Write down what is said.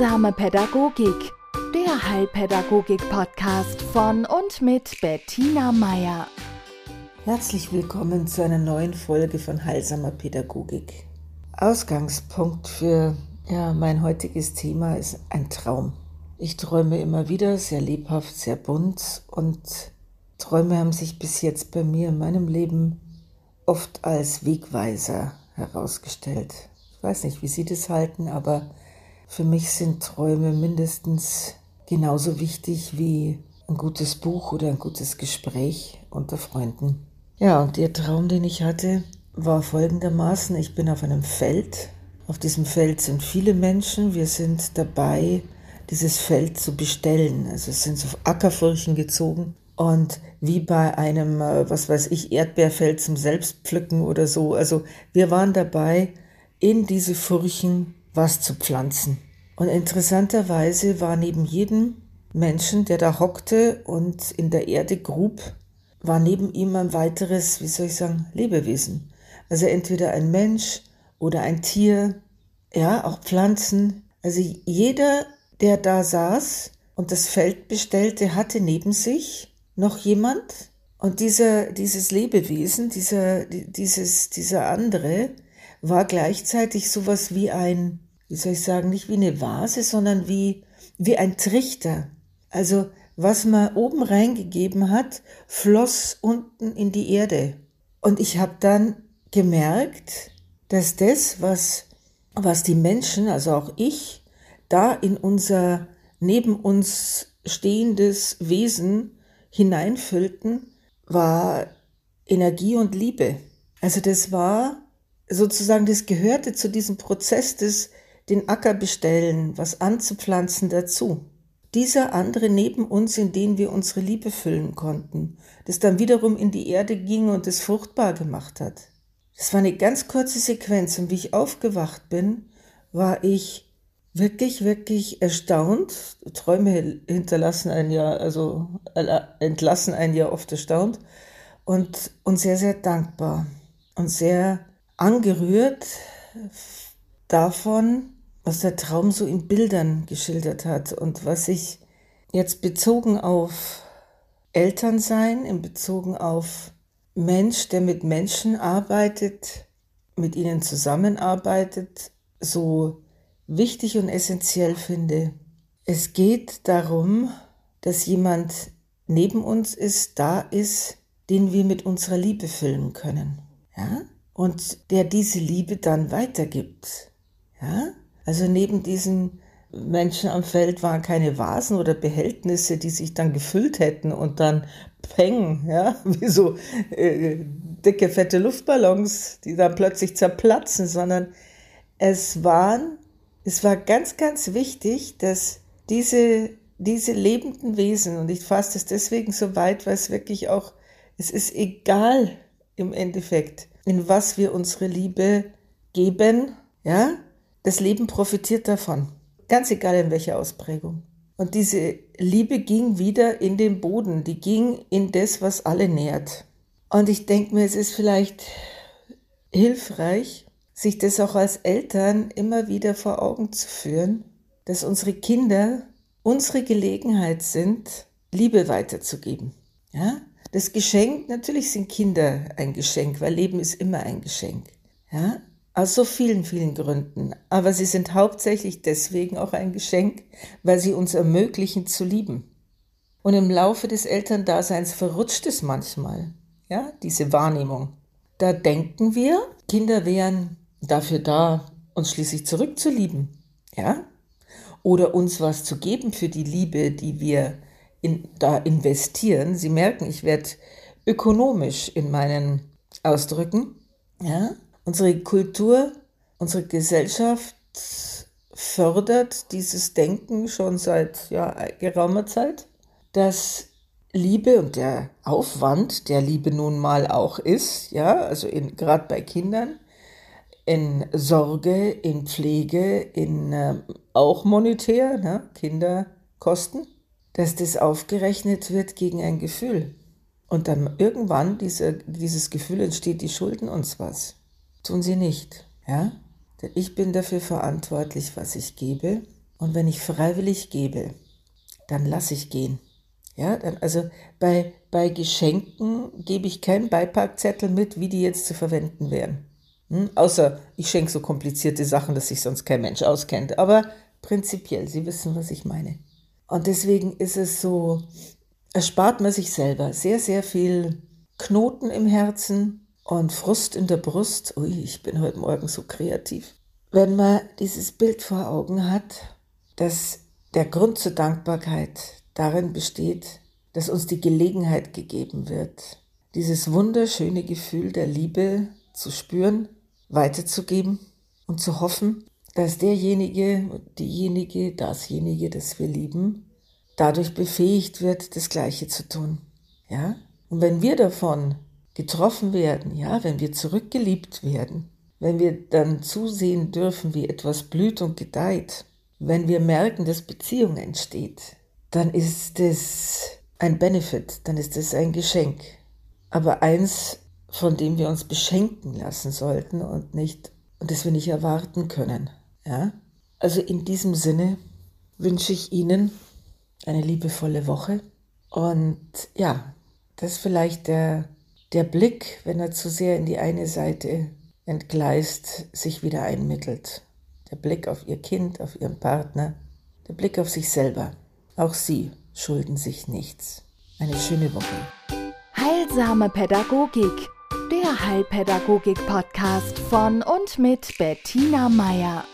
Heilsame Pädagogik, der Heilpädagogik-Podcast von und mit Bettina Meier. Herzlich willkommen zu einer neuen Folge von Heilsamer Pädagogik. Ausgangspunkt für ja, mein heutiges Thema ist ein Traum. Ich träume immer wieder sehr lebhaft, sehr bunt und Träume haben sich bis jetzt bei mir in meinem Leben oft als Wegweiser herausgestellt. Ich weiß nicht, wie Sie das halten, aber für mich sind Träume mindestens genauso wichtig wie ein gutes Buch oder ein gutes Gespräch unter Freunden. Ja, und der Traum, den ich hatte, war folgendermaßen, ich bin auf einem Feld. Auf diesem Feld sind viele Menschen. Wir sind dabei, dieses Feld zu bestellen. Also es sind so Ackerfurchen gezogen. Und wie bei einem, äh, was weiß ich, Erdbeerfeld zum Selbstpflücken oder so. Also wir waren dabei, in diese Furchen was zu pflanzen. Und interessanterweise war neben jedem Menschen, der da hockte und in der Erde grub, war neben ihm ein weiteres, wie soll ich sagen, Lebewesen. Also entweder ein Mensch oder ein Tier, ja, auch Pflanzen. Also jeder, der da saß und das Feld bestellte, hatte neben sich noch jemand. Und dieser, dieses Lebewesen, dieser, dieses, dieser andere, war gleichzeitig sowas wie ein, wie soll ich sagen, nicht wie eine Vase, sondern wie, wie ein Trichter. Also was man oben reingegeben hat, floss unten in die Erde. Und ich habe dann gemerkt, dass das, was, was die Menschen, also auch ich, da in unser neben uns stehendes Wesen hineinfüllten, war Energie und Liebe. Also das war sozusagen, das gehörte zu diesem Prozess des den Acker bestellen, was anzupflanzen dazu. Dieser andere neben uns, in den wir unsere Liebe füllen konnten, das dann wiederum in die Erde ging und es fruchtbar gemacht hat. Das war eine ganz kurze Sequenz und wie ich aufgewacht bin, war ich wirklich, wirklich erstaunt. Träume hinterlassen ein Jahr, also äh, entlassen ein Jahr oft erstaunt und, und sehr, sehr dankbar und sehr angerührt davon, was der Traum so in Bildern geschildert hat und was ich jetzt bezogen auf Elternsein, in bezogen auf Mensch, der mit Menschen arbeitet, mit ihnen zusammenarbeitet, so wichtig und essentiell finde. Es geht darum, dass jemand neben uns ist, da ist, den wir mit unserer Liebe füllen können. Ja? und der diese Liebe dann weitergibt. Ja? Also neben diesen Menschen am Feld waren keine Vasen oder Behältnisse, die sich dann gefüllt hätten und dann peng, ja, wie so äh, dicke, fette Luftballons, die dann plötzlich zerplatzen, sondern es waren, es war ganz, ganz wichtig, dass diese, diese lebenden Wesen, und ich fasse es deswegen so weit, weil es wirklich auch, es ist egal im Endeffekt, in was wir unsere Liebe geben, ja, das Leben profitiert davon. Ganz egal in welcher Ausprägung. Und diese Liebe ging wieder in den Boden, die ging in das, was alle nährt. Und ich denke mir, es ist vielleicht hilfreich, sich das auch als Eltern immer wieder vor Augen zu führen, dass unsere Kinder unsere Gelegenheit sind, Liebe weiterzugeben. Ja? Das Geschenk, natürlich sind Kinder ein Geschenk, weil Leben ist immer ein Geschenk. Ja? Aus so vielen, vielen Gründen. Aber sie sind hauptsächlich deswegen auch ein Geschenk, weil sie uns ermöglichen zu lieben. Und im Laufe des Elterndaseins verrutscht es manchmal, ja, diese Wahrnehmung. Da denken wir, Kinder wären dafür da, uns schließlich zurückzulieben, ja, oder uns was zu geben für die Liebe, die wir in, da investieren. Sie merken, ich werde ökonomisch in meinen Ausdrücken. Ja? Unsere Kultur, unsere Gesellschaft fördert dieses Denken schon seit ja, geraumer Zeit, dass Liebe und der Aufwand, der Liebe nun mal auch ist, ja, also gerade bei Kindern, in Sorge, in Pflege, in äh, auch monetär, ne, Kinderkosten, dass das aufgerechnet wird gegen ein Gefühl. Und dann irgendwann diese, dieses Gefühl entsteht, die schulden uns was. Tun sie nicht. Ja? Denn ich bin dafür verantwortlich, was ich gebe. Und wenn ich freiwillig gebe, dann lasse ich gehen. Ja, dann, also bei, bei Geschenken gebe ich keinen Beipackzettel mit, wie die jetzt zu verwenden wären. Hm? Außer ich schenke so komplizierte Sachen, dass sich sonst kein Mensch auskennt. Aber prinzipiell, Sie wissen, was ich meine. Und deswegen ist es so, erspart man sich selber sehr, sehr viel Knoten im Herzen und Frust in der Brust. Ui, ich bin heute Morgen so kreativ. Wenn man dieses Bild vor Augen hat, dass der Grund zur Dankbarkeit darin besteht, dass uns die Gelegenheit gegeben wird, dieses wunderschöne Gefühl der Liebe zu spüren, weiterzugeben und zu hoffen, dass derjenige, diejenige, dasjenige, das wir lieben, dadurch befähigt wird, das Gleiche zu tun. Ja? Und wenn wir davon getroffen werden, ja, wenn wir zurückgeliebt werden, wenn wir dann zusehen dürfen, wie etwas blüht und gedeiht, wenn wir merken, dass Beziehung entsteht, dann ist es ein Benefit, dann ist es ein Geschenk. Aber eins, von dem wir uns beschenken lassen sollten und nicht, und das wir nicht erwarten können. Ja? Also in diesem Sinne wünsche ich Ihnen eine liebevolle Woche und ja, das ist vielleicht der, der Blick, wenn er zu sehr in die eine Seite entgleist, sich wieder einmittelt. Der Blick auf Ihr Kind, auf Ihren Partner, der Blick auf sich selber. Auch Sie schulden sich nichts. Eine schöne Woche. Heilsame Pädagogik der Heilpädagogik-Podcast von und mit Bettina Meier.